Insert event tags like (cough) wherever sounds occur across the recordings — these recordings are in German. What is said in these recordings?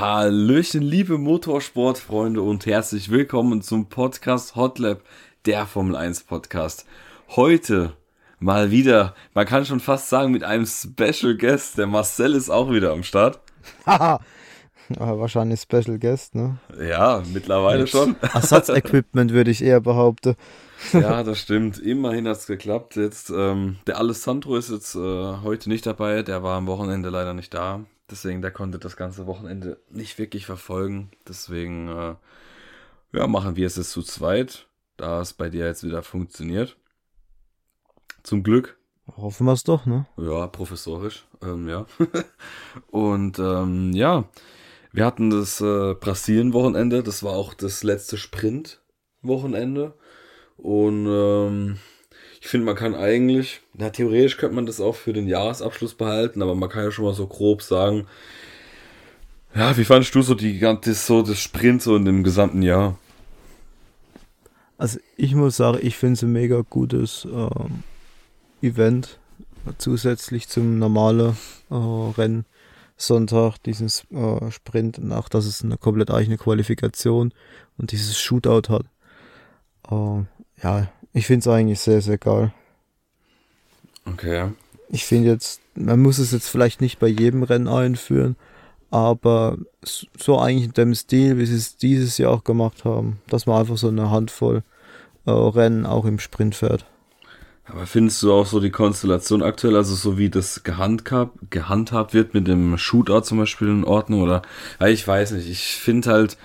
Hallöchen, liebe Motorsportfreunde und herzlich willkommen zum Podcast Hotlap, der Formel 1 Podcast. Heute mal wieder, man kann schon fast sagen, mit einem Special Guest. Der Marcel ist auch wieder am Start. (laughs) Haha. wahrscheinlich Special Guest, ne? Ja, mittlerweile schon. (laughs) Ersatzequipment würde ich eher behaupten. ja, (laughs) das stimmt. Immerhin hat es geklappt. Jetzt, ähm, der Alessandro ist jetzt äh, heute nicht dabei. Der war am Wochenende leider nicht da. Deswegen, der konnte das ganze Wochenende nicht wirklich verfolgen. Deswegen, äh, ja, machen wir es jetzt zu zweit, da es bei dir jetzt wieder funktioniert. Zum Glück. Hoffen wir es doch, ne? Ja, professorisch, ähm, ja. (laughs) Und ähm, ja, wir hatten das äh, Brasilien-Wochenende, das war auch das letzte Sprint-Wochenende. Und ähm, ich finde, man kann eigentlich, na, theoretisch könnte man das auch für den Jahresabschluss behalten, aber man kann ja schon mal so grob sagen, ja, wie fandest du so die ganze, so das Sprint so in dem gesamten Jahr? Also ich muss sagen, ich finde es ein mega gutes ähm, Event, zusätzlich zum normalen äh, Rennen. Sonntag, diesen äh, Sprint, nach dass es eine komplett eigene Qualifikation und dieses Shootout hat. Äh, ja, ich finde es eigentlich sehr, sehr geil. Okay. Ich finde jetzt, man muss es jetzt vielleicht nicht bei jedem Rennen einführen, aber so eigentlich in dem Stil, wie sie es dieses Jahr auch gemacht haben, dass man einfach so eine Handvoll äh, Rennen auch im Sprint fährt. Aber findest du auch so die Konstellation aktuell, also so wie das gehandhabt, gehandhabt wird mit dem Shootout zum Beispiel in Ordnung oder, ja, ich weiß nicht, ich finde halt,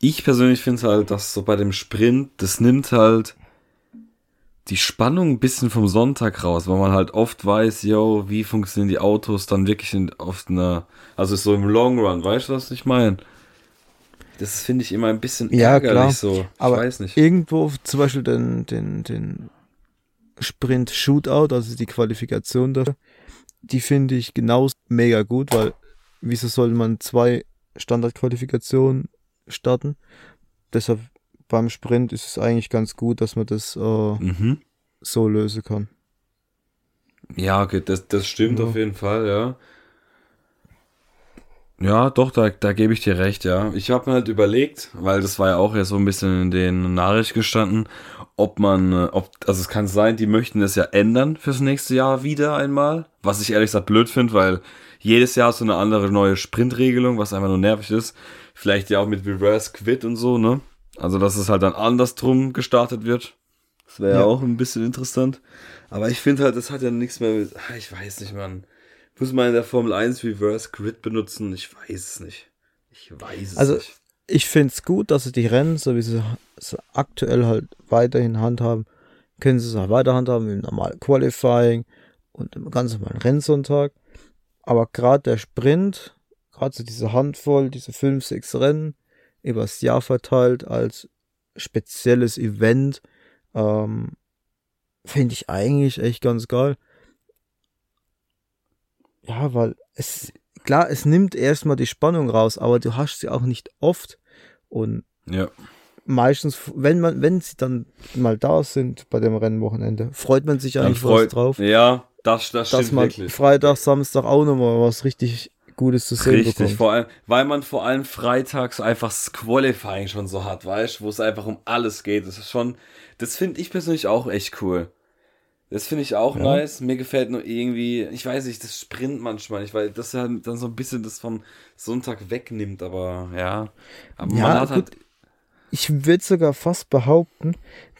ich persönlich finde halt, dass so bei dem Sprint, das nimmt halt die Spannung ein bisschen vom Sonntag raus, weil man halt oft weiß, yo, wie funktionieren die Autos dann wirklich in, auf einer, also so im Long Run, weißt du, was ich meine? Das finde ich immer ein bisschen ja, ärgerlich klar. so. Ich Aber weiß nicht. Irgendwo zum Beispiel den, den, den Sprint Shootout, also die Qualifikation dafür, die finde ich genauso mega gut, weil wieso soll man zwei Standardqualifikationen starten? Deshalb beim Sprint ist es eigentlich ganz gut, dass man das äh, mhm. so lösen kann. Ja, okay, das, das stimmt ja. auf jeden Fall, ja. Ja, doch, da, da gebe ich dir recht, ja. Ich habe mir halt überlegt, weil das war ja auch ja so ein bisschen in den Nachrichten gestanden, ob man, äh, ob, also es kann sein, die möchten das ja ändern fürs nächste Jahr wieder einmal, was ich ehrlich gesagt blöd finde, weil jedes Jahr so eine andere neue Sprintregelung, was einfach nur nervig ist. Vielleicht ja auch mit Reverse Quit und so, ne? Also, dass es halt dann andersrum gestartet wird. Das wäre ja. ja. auch ein bisschen interessant. Aber ich finde halt, das hat ja nichts mehr mit, ah, ich weiß nicht, man. Muss man in der Formel 1 Reverse Grid benutzen? Ich weiß es nicht. Ich weiß es also, nicht. Ich finde es gut, dass sie die Rennen, so wie sie es aktuell halt weiterhin handhaben, können sie es auch weiter handhaben im normalen Qualifying und im ganz normalen Rennsonntag. Aber gerade der Sprint, gerade so diese Handvoll, diese fünf, sechs Rennen, übers Jahr verteilt als spezielles Event. Ähm, Finde ich eigentlich echt ganz geil. Ja, weil es, klar, es nimmt erstmal die Spannung raus, aber du hast sie auch nicht oft. Und ja. meistens, wenn man, wenn sie dann mal da sind bei dem Rennwochenende, freut man sich eigentlich freut, was drauf. Ja, das, das dass man wirklich. Freitag, Samstag auch nochmal was richtig Gutes zu sehen Richtig, bekommt. vor allem, weil man vor allem freitags einfach das Qualifying schon so hat, weißt wo es einfach um alles geht. Das ist schon, das finde ich persönlich auch echt cool. Das finde ich auch ja. nice. Mir gefällt nur irgendwie, ich weiß nicht, das Sprint manchmal nicht, weil das ja dann so ein bisschen das vom Sonntag wegnimmt, aber ja. Aber ja, man hat gut. halt. Ich würde sogar fast behaupten,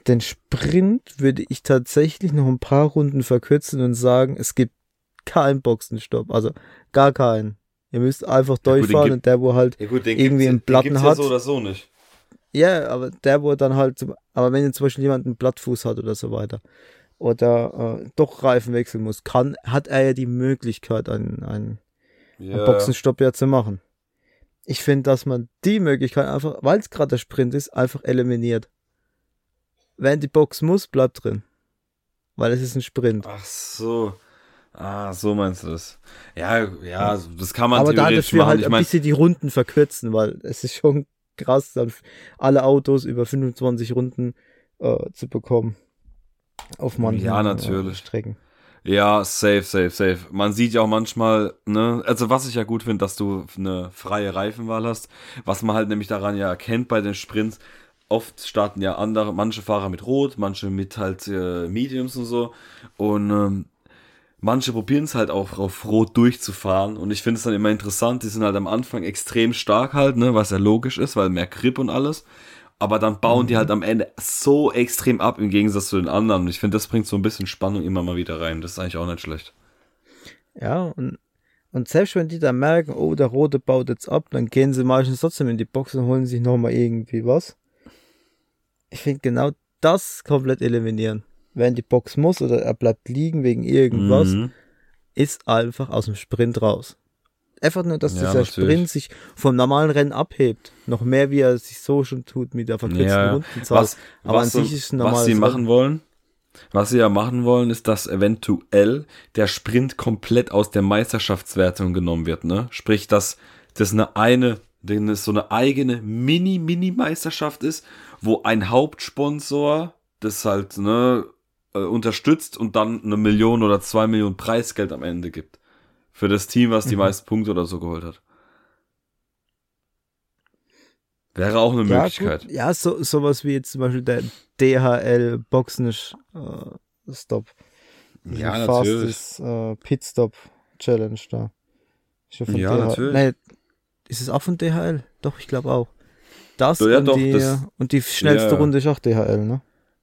den Sprint würde ich tatsächlich noch ein paar Runden verkürzen und sagen, es gibt keinen Boxenstopp, also gar keinen. Ihr müsst einfach durchfahren ja, und der, wo halt ja, gut, irgendwie einen Platten hat. Ja so oder so nicht. Ja, aber der, wo dann halt, aber wenn jetzt zum Beispiel jemand einen Blattfuß hat oder so weiter, oder äh, doch Reifen wechseln muss, kann, hat er ja die Möglichkeit, einen, einen, yeah. einen Boxenstopp ja zu machen. Ich finde, dass man die Möglichkeit einfach, weil es gerade der Sprint ist, einfach eliminiert. Wenn die Box muss, bleibt drin. Weil es ist ein Sprint. Ach so. Ah, so meinst du das. Ja, ja, das kann man Aber da dafür halt ich mein, ein bisschen die Runden verkürzen, weil es ist schon krass, dann alle Autos über 25 Runden äh, zu bekommen. Auf manchen ja, natürlich. Äh, Strecken. Ja, safe, safe, safe. Man sieht ja auch manchmal, ne, also was ich ja gut finde, dass du eine freie Reifenwahl hast. Was man halt nämlich daran ja erkennt bei den Sprints, oft starten ja andere, manche Fahrer mit Rot, manche mit halt äh, Mediums und so. Und ähm, manche probieren es halt auch auf Rot durchzufahren. Und ich finde es dann immer interessant, die sind halt am Anfang extrem stark halt, ne, was ja logisch ist, weil mehr Grip und alles. Aber dann bauen mhm. die halt am Ende so extrem ab im Gegensatz zu den anderen. Und ich finde, das bringt so ein bisschen Spannung immer mal wieder rein. Das ist eigentlich auch nicht schlecht. Ja, und, und selbst wenn die dann merken, oh, der Rote baut jetzt ab, dann gehen sie meistens trotzdem in die Box und holen sich nochmal irgendwie was. Ich finde genau das komplett eliminieren. Wenn die Box muss oder er bleibt liegen wegen irgendwas, mhm. ist einfach aus dem Sprint raus. Einfach nur, dass ja, dieser natürlich. Sprint sich vom normalen Rennen abhebt. Noch mehr, wie er sich so schon tut mit der verkürzten ja, Rundenzahl. Was, Aber was, an sich ist ein Was sie machen wollen, was sie ja machen wollen, ist, dass eventuell der Sprint komplett aus der Meisterschaftswertung genommen wird, ne? Sprich, dass das eine eine, denn es so eine eigene Mini-Mini-Meisterschaft ist, wo ein Hauptsponsor das halt, ne, äh, unterstützt und dann eine Million oder zwei Millionen Preisgeld am Ende gibt. Für das Team, was die mhm. meisten Punkte oder so geholt hat. Wäre auch eine ja, Möglichkeit. Gut. Ja, so, sowas wie jetzt zum Beispiel der DHL Boxnisch äh, Stop. Ja, natürlich. Fastest äh, Pitstop Challenge da. ja, DHL. natürlich. Nee, ist es auch von DHL? Doch, ich glaube auch. Das, ja, und, doch, die, das und die schnellste ja, Runde ist auch DHL, ne?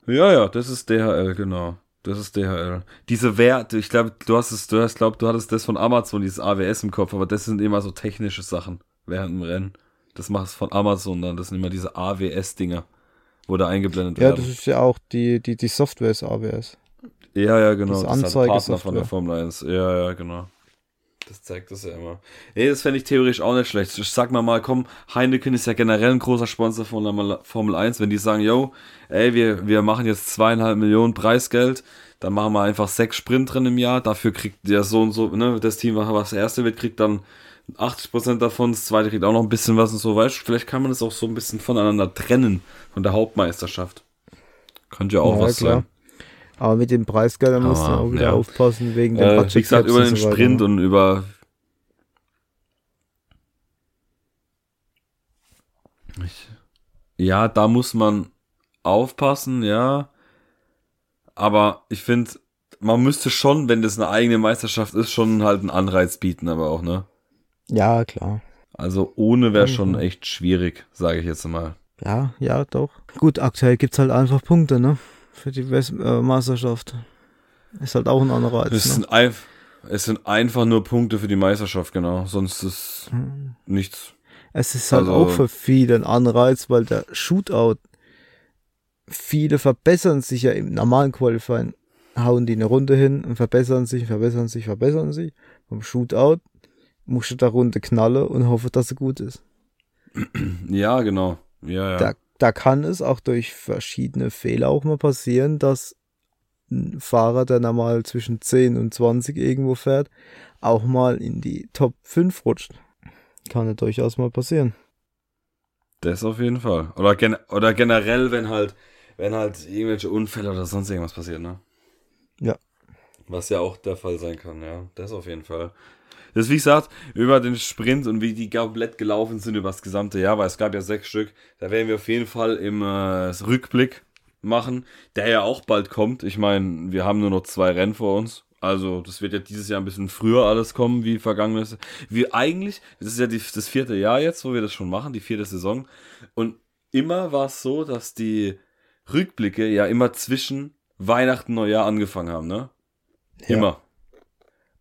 Ja, ja, das ist DHL, genau. Das ist DHL. Diese Werte, ich glaube, du hast es, du hast, glaub, du hattest das von Amazon, dieses AWS im Kopf, aber das sind immer so technische Sachen während dem Rennen. Das macht es von Amazon dann, das sind immer diese AWS-Dinger, wo da eingeblendet werden. Ja, das ist ja auch die, die, die Software ist AWS. Ja, ja, genau. Das ist halt Partner von der Formel 1. Ja, ja, genau. Das zeigt das ja immer. Nee, das fände ich theoretisch auch nicht schlecht. Ich sag mal mal, komm, Heineken ist ja generell ein großer Sponsor von der Formel 1. Wenn die sagen, yo, ey, wir, wir machen jetzt zweieinhalb Millionen Preisgeld, dann machen wir einfach sechs Sprint drin im Jahr. Dafür kriegt der so und so, ne, das Team, was das erste wird, kriegt dann 80% davon, das zweite kriegt auch noch ein bisschen was und so, weißt Vielleicht kann man das auch so ein bisschen voneinander trennen, von der Hauptmeisterschaft. Könnte ja auch ja, was klar. sein. Aber mit dem Preisgeld musst du auch wieder ja. aufpassen wegen dem äh, Wie gesagt, über den so Sprint und über. Ich, ja, da muss man aufpassen, ja. Aber ich finde, man müsste schon, wenn das eine eigene Meisterschaft ist, schon halt einen Anreiz bieten, aber auch, ne? Ja, klar. Also ohne wäre schon echt schwierig, sage ich jetzt mal. Ja, ja, doch. Gut, aktuell gibt's halt einfach Punkte, ne? Für die West äh, Meisterschaft. Ist halt auch ein Anreiz. Es, ne? sind ein, es sind einfach nur Punkte für die Meisterschaft, genau. Sonst ist hm. nichts. Es ist halt also, auch für viele ein Anreiz, weil der Shootout, viele verbessern sich ja im normalen Qualifying, hauen die eine Runde hin und verbessern sich, verbessern sich, verbessern sich. Beim Shootout musst du da Runde knallen und hoffen, dass sie gut ist. Ja, genau. Ja, ja. Da da kann es auch durch verschiedene Fehler auch mal passieren, dass ein Fahrer, der normal zwischen 10 und 20 irgendwo fährt, auch mal in die Top 5 rutscht. Kann ja durchaus mal passieren. Das auf jeden Fall. Oder, gen oder generell, wenn halt, wenn halt irgendwelche Unfälle oder sonst irgendwas passiert, ne? Ja. Was ja auch der Fall sein kann, ja. Das auf jeden Fall. Das ist wie gesagt, über den Sprint und wie die komplett gelaufen sind über das gesamte Jahr, weil es gab ja sechs Stück. Da werden wir auf jeden Fall im äh, Rückblick machen, der ja auch bald kommt. Ich meine, wir haben nur noch zwei Rennen vor uns. Also, das wird ja dieses Jahr ein bisschen früher alles kommen, wie vergangenes. Wie eigentlich, das ist ja die, das vierte Jahr jetzt, wo wir das schon machen, die vierte Saison. Und immer war es so, dass die Rückblicke ja immer zwischen Weihnachten und Neujahr angefangen haben, ne? Ja. Immer.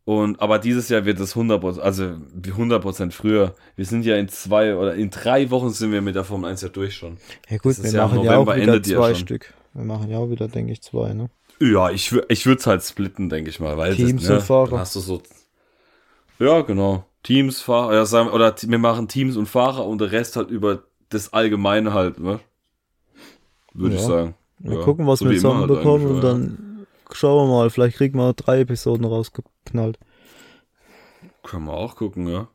Und, aber dieses Jahr wird es 100%, also 100% früher. Wir sind ja in zwei oder in drei Wochen sind wir mit der Formel 1 ja durch schon. Ja gut, wir ja machen ja auch wieder zwei Stück. Wir machen ja auch wieder, denke ich, zwei, ne? Ja, ich, ich würde es halt splitten, denke ich mal. Weil Teams das, ne, und Fahrer. Hast du so, ja, genau. Teams, Fahrer, ja, sagen, oder wir machen Teams und Fahrer und der Rest halt über das Allgemeine halt, ne? Würde ja. ich sagen. Wir ja. gucken, was so wir zusammenbekommen halt und dann schauen wir mal, vielleicht kriegen wir drei Episoden rausgeknallt. Können wir auch gucken, ja.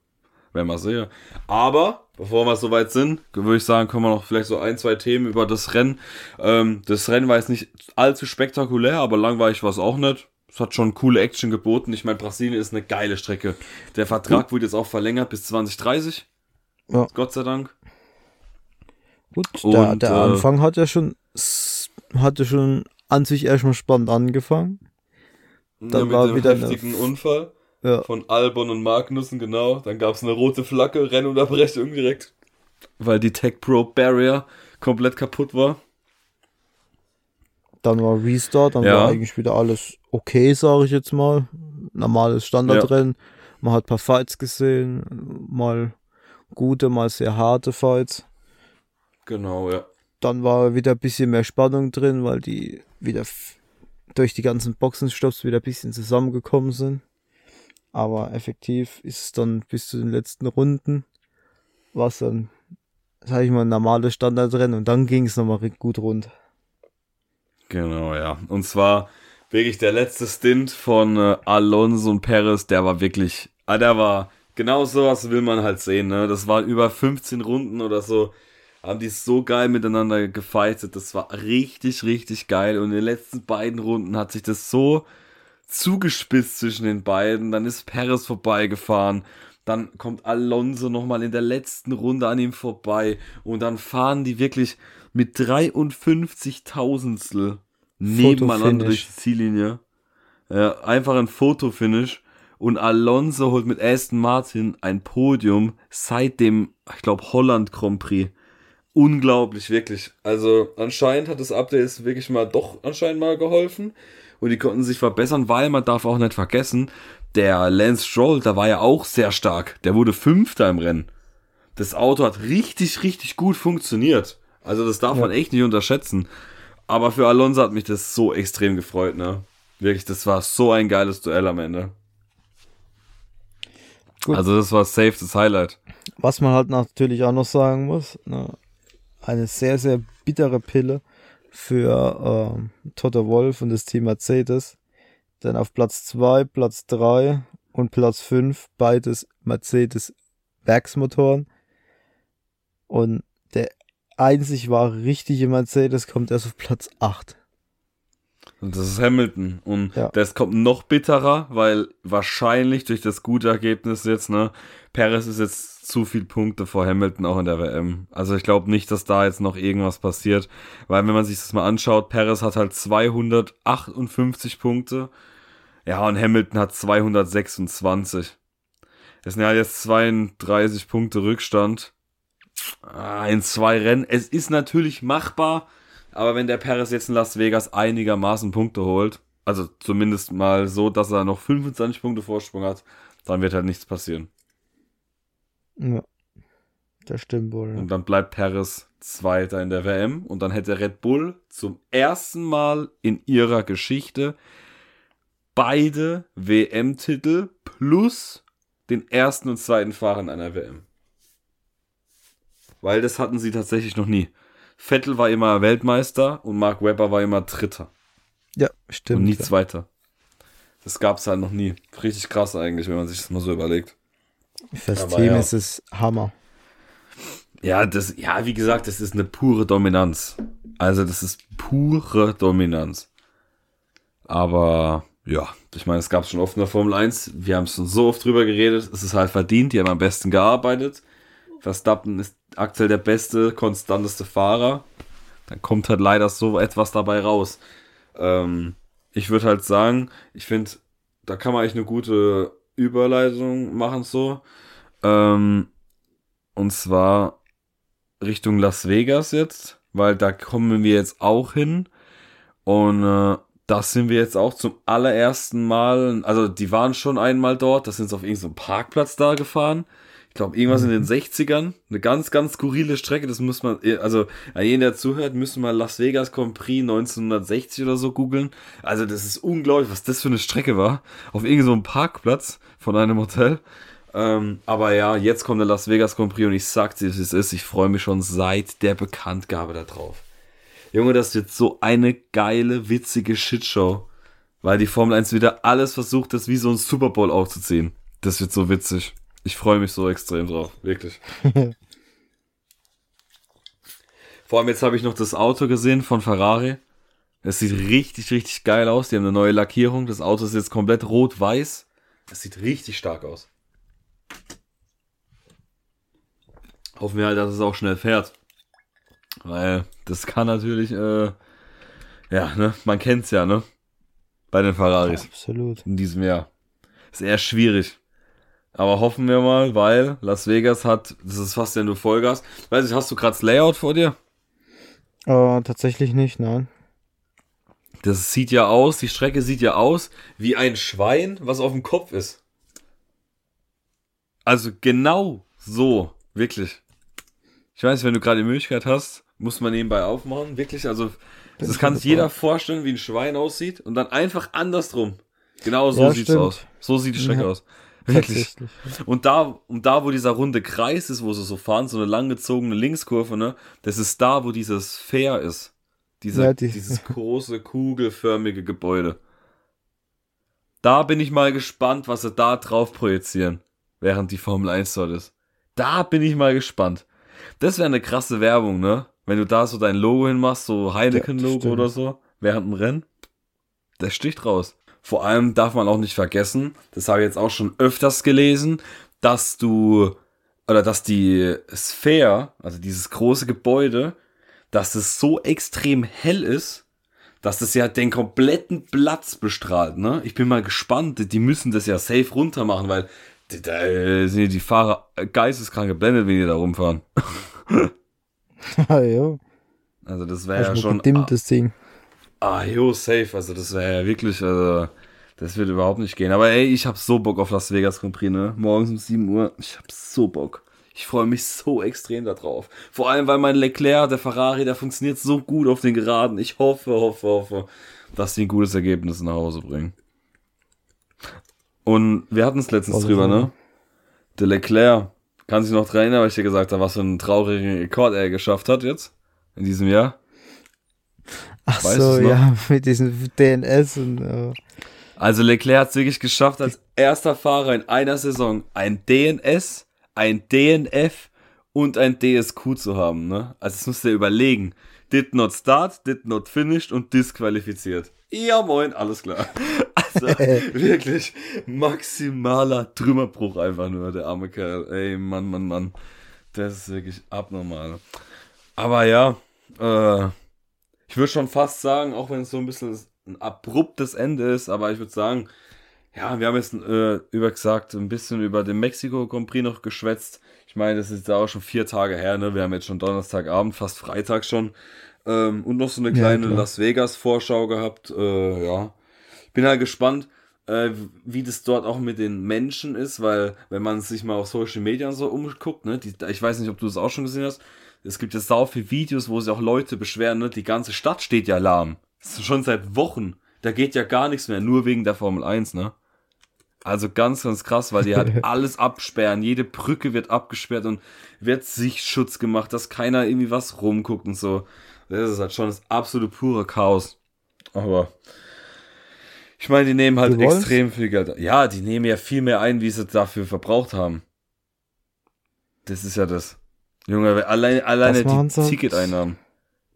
Werden wir sehen. Aber, bevor wir soweit sind, würde ich sagen, können wir noch vielleicht so ein, zwei Themen über das Rennen. Ähm, das Rennen war jetzt nicht allzu spektakulär, aber langweilig war es auch nicht. Es hat schon coole Action geboten. Ich meine, Brasilien ist eine geile Strecke. Der Vertrag Gut. wurde jetzt auch verlängert bis 2030. Ja. Gott sei Dank. Gut, Und, der, der äh, Anfang hat ja schon, hatte schon an sich erstmal spannend angefangen. Dann ja, war wieder heftigen eine, Unfall ja. von Albon und Magnussen, genau. Dann gab es eine rote Flagge, Rennunterbrechung direkt, weil die Tech Pro Barrier komplett kaputt war. Dann war Restart, dann ja. war eigentlich wieder alles okay, sage ich jetzt mal. Normales Standardrennen. Ja. Man hat ein paar Fights gesehen, mal gute, mal sehr harte Fights. Genau, ja. Dann war wieder ein bisschen mehr Spannung drin, weil die wieder durch die ganzen Boxenstopps wieder ein bisschen zusammengekommen sind. Aber effektiv ist es dann bis zu den letzten Runden, was dann, sag ich mal, ein normales Standardrennen und dann ging es nochmal gut rund. Genau, ja. Und zwar wirklich der letzte Stint von äh, Alonso und Perez, der war wirklich, ah, der war, genau sowas will man halt sehen, ne? Das war über 15 Runden oder so, haben die so geil miteinander gefightet. Das war richtig, richtig geil. Und in den letzten beiden Runden hat sich das so zugespitzt zwischen den beiden. Dann ist Perez vorbeigefahren. Dann kommt Alonso nochmal in der letzten Runde an ihm vorbei. Und dann fahren die wirklich mit 53 Tausendstel nebeneinander durch die Ziellinie. Ja, einfach ein Fotofinish. Und Alonso holt mit Aston Martin ein Podium seit dem, ich glaube, Holland Grand Prix. Unglaublich, wirklich. Also anscheinend hat das Update wirklich mal doch anscheinend mal geholfen. Und die konnten sich verbessern, weil man darf auch nicht vergessen, der Lance Stroll, da war ja auch sehr stark. Der wurde Fünfter im Rennen. Das Auto hat richtig, richtig gut funktioniert. Also das darf ja. man echt nicht unterschätzen. Aber für Alonso hat mich das so extrem gefreut, ne? Wirklich, das war so ein geiles Duell am Ende. Gut. Also das war safe das Highlight. Was man halt natürlich auch noch sagen muss, ne? Eine sehr, sehr bittere Pille für äh, Toto Wolf und das Team Mercedes. Denn auf Platz 2, Platz 3 und Platz 5 beides Mercedes Werksmotoren. Und der einzig war richtige Mercedes kommt erst auf Platz 8. Und das ist Hamilton. Und ja. das kommt noch bitterer, weil wahrscheinlich durch das gute Ergebnis jetzt, ne, Perez ist jetzt zu viel Punkte vor Hamilton auch in der WM. Also ich glaube nicht, dass da jetzt noch irgendwas passiert, weil wenn man sich das mal anschaut, Perez hat halt 258 Punkte. Ja, und Hamilton hat 226. Es sind ja jetzt 32 Punkte Rückstand. Ah, in zwei Rennen. Es ist natürlich machbar, aber wenn der Perez jetzt in Las Vegas einigermaßen Punkte holt, also zumindest mal so, dass er noch 25 Punkte Vorsprung hat, dann wird halt nichts passieren. Ja, das stimmt wohl. Ja. Und dann bleibt Perez Zweiter in der WM und dann hätte Red Bull zum ersten Mal in ihrer Geschichte beide WM-Titel plus den ersten und zweiten Fahrer in einer WM. Weil das hatten sie tatsächlich noch nie. Vettel war immer Weltmeister und Mark Webber war immer Dritter. Ja, stimmt. Und nie ja. Zweiter. Das gab es halt noch nie. Richtig krass eigentlich, wenn man sich das mal so überlegt. Fürs Aber Team ja. ist es Hammer. Ja, das, ja, wie gesagt, das ist eine pure Dominanz. Also, das ist pure Dominanz. Aber, ja, ich meine, es gab es schon oft in der Formel 1. Wir haben schon so oft drüber geredet. Es ist halt verdient. Die haben am besten gearbeitet. Verstappen ist aktuell der beste, konstanteste Fahrer. Dann kommt halt leider so etwas dabei raus. Ähm, ich würde halt sagen, ich finde, da kann man eigentlich eine gute Überleitung machen so. Ähm, und zwar Richtung Las Vegas jetzt, weil da kommen wir jetzt auch hin. Und äh, das sind wir jetzt auch zum allerersten Mal. Also die waren schon einmal dort, das sind sie auf irgendeinem Parkplatz da gefahren glaube, irgendwas in den 60ern. Mhm. Eine ganz, ganz skurrile Strecke. Das muss man, also, jeden, der zuhört, müssen mal Las Vegas Grand Prix 1960 oder so googeln. Also, das ist unglaublich, was das für eine Strecke war. Auf irgendeinem so Parkplatz von einem Hotel. Ähm, aber ja, jetzt kommt der Las Vegas Grand Prix und ich sag dir, wie es ist. Ich freue mich schon seit der Bekanntgabe da drauf. Junge, das wird so eine geile, witzige Shitshow. Weil die Formel 1 wieder alles versucht, das wie so ein Super Bowl aufzuziehen. Das wird so witzig. Ich freue mich so extrem drauf, wirklich. (laughs) Vor allem jetzt habe ich noch das Auto gesehen von Ferrari. Es sieht richtig, richtig geil aus. Die haben eine neue Lackierung. Das Auto ist jetzt komplett rot-weiß. Es sieht richtig stark aus. Hoffen wir halt, dass es auch schnell fährt. Weil das kann natürlich, äh, ja, ne, man kennt's ja, ne? Bei den Ferraris. Absolut. In diesem Jahr. Ist eher schwierig. Aber hoffen wir mal, weil Las Vegas hat, das ist fast ja nur Vollgas. Weiß ich, hast du gerade das Layout vor dir? Äh, tatsächlich nicht, nein. Das sieht ja aus, die Strecke sieht ja aus wie ein Schwein, was auf dem Kopf ist. Also genau so, wirklich. Ich weiß, wenn du gerade die Möglichkeit hast, muss man nebenbei aufmachen. Wirklich, also das kann sich jeder vorstellen, wie ein Schwein aussieht und dann einfach andersrum. Genau so Ja, sieht's stimmt. aus. So sieht die Strecke Ja, aus. Wirklich. Und da, und da, wo dieser runde Kreis ist, wo sie so fahren, so eine langgezogene Linkskurve, ne, das ist da, wo dieses Fair ist. Dieser, Ja, die- dieses große, kugelförmige Gebäude. Da bin ich mal gespannt, was sie da drauf projizieren, während die Formel 1 dort ist. Da bin ich mal gespannt. Das wäre eine krasse Werbung, ne? Wenn du da so dein Logo hinmachst, so Heineken-Logo stimmt. oder so, während dem Rennen. Das sticht raus. Vor allem darf man auch nicht vergessen, das habe ich jetzt auch schon öfters gelesen, dass du, oder dass die Sphäre, also dieses große Gebäude, dass es so extrem hell ist, dass das ja den kompletten Platz bestrahlt, ne? Ich bin mal gespannt, die müssen das ja safe runter machen, weil da- äh, sind ja die Fahrer geisteskrank geblendet, wenn die da rumfahren. Ah, (laughs) (laughs) ja. Also das wäre ja schon gedimmt, das Ding. Ah, jo, safe. Also das wäre ja wirklich, also das wird überhaupt nicht gehen. Aber ey, ich hab so Bock auf Las Vegas Grand Prix, ne? Morgens um 7 Uhr. Ich hab so Bock. Ich freue mich so extrem darauf. Vor allem, weil mein Leclerc, der Ferrari, der funktioniert so gut auf den Geraden. Ich hoffe, hoffe, hoffe, dass die ein gutes Ergebnis nach Hause bringen. Und wir hatten es letztens drüber, ne? Der Leclerc, kann sich noch dran erinnern, weil ich dir gesagt habe, was für einen traurigen Rekord er geschafft hat jetzt in diesem Jahr. Ach Weißt so, ja, (laughs) mit diesem DNS und äh, Also Leclerc hat es wirklich geschafft, als erster Fahrer in einer Saison ein DNS, ein DNF und ein DSQ zu haben. Ne? Also das musst du dir überlegen. Did not start, did not finished und disqualifiziert. Ja moin, alles klar. (laughs) Also (laughs) wirklich maximaler Trümmerbruch einfach nur, der arme Kerl. Ey, Mann, Mann, Mann. Das ist wirklich abnormal. Aber ja, äh, ich würde schon fast sagen, auch wenn es so ein bisschen ein abruptes Ende ist, aber ich würde sagen, ja, wir haben jetzt äh, über gesagt, ein bisschen über den Mexiko Grand Prix noch geschwätzt. Ich meine, das ist ja auch schon vier Tage her, ne? Wir haben jetzt schon Donnerstagabend, fast Freitag schon. Ähm, und noch so eine Ja, kleine klar. Las Vegas Vorschau gehabt. Äh, ja. Ich bin halt gespannt, äh, wie das dort auch mit den Menschen ist, weil wenn man sich mal auf Social Media so umguckt, ne, die, ich weiß nicht, ob du das auch schon gesehen hast, es gibt jetzt sau viele Videos, wo sich auch Leute beschweren, ne, die ganze Stadt steht ja lahm. Schon seit Wochen. Da geht ja gar nichts mehr, nur wegen der Formel 1, ne? Also ganz, ganz krass, weil die halt (laughs) alles absperren. Jede Brücke wird abgesperrt und wird Sichtschutz gemacht, dass keiner irgendwie was rumguckt und so. Das ist halt schon das absolute pure Chaos. Aber ich meine, die nehmen halt extrem viel Geld. Ja, die nehmen ja viel mehr ein, wie sie dafür verbraucht haben. Das ist ja das. Junge, allein, alleine die. Ticketeinnahmen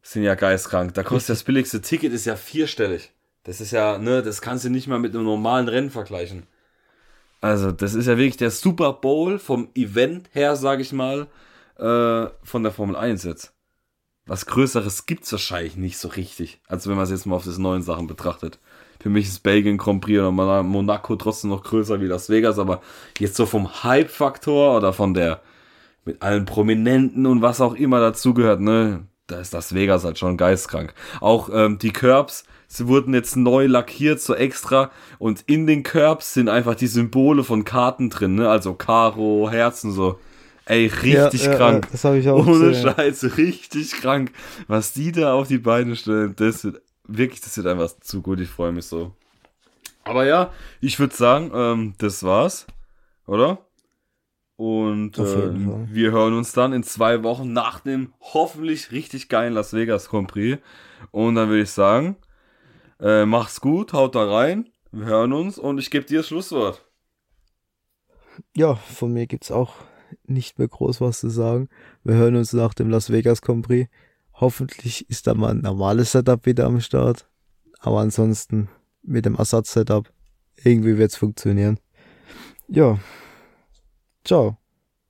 sind ja geistkrank. Da kostet das billigste Ticket ist ja vierstellig. Das ist ja, ne, das kannst du nicht mal mit einem normalen Rennen vergleichen. Also, das ist ja wirklich der Super Bowl vom Event her, sag ich mal, äh, von der Formel 1 jetzt. Was Größeres gibt's wahrscheinlich nicht so richtig, als wenn man es jetzt mal auf diese neuen Sachen betrachtet. Für mich ist Belgien Grand Prix oder Mon- Monaco trotzdem noch größer wie Las Vegas, aber jetzt so vom Hype-Faktor oder von der, mit allen Prominenten und was auch immer dazugehört, ne, da ist Las Vegas halt schon geistkrank. Auch ähm, die Curbs, sie wurden jetzt neu lackiert, so extra, und in den Curbs sind einfach die Symbole von Karten drin, ne, also Karo, Herzen, so. Ey, richtig ja, ja, krank. Ja, das habe ich auch Ohne gesehen. Scheiße, richtig krank. Was die da auf die Beine stellen, das wird wirklich, das wird einfach zu gut. Ich freue mich so. Aber ja, ich würde sagen, ähm, das war's, oder? Und Fall. wir hören uns dann in zwei Wochen nach dem hoffentlich richtig geilen Las Vegas Grand Prix. Und dann würde ich sagen, äh, mach's gut, haut da rein. Wir hören uns und ich gebe dir das Schlusswort. Ja, von mir gibt's auch nicht mehr groß was zu sagen. Wir hören uns nach dem Las Vegas Grand Prix. Hoffentlich ist da mal ein normales Setup wieder am Start. Aber ansonsten mit dem Ersatz-Setup irgendwie wird's funktionieren. Ja. Ciao.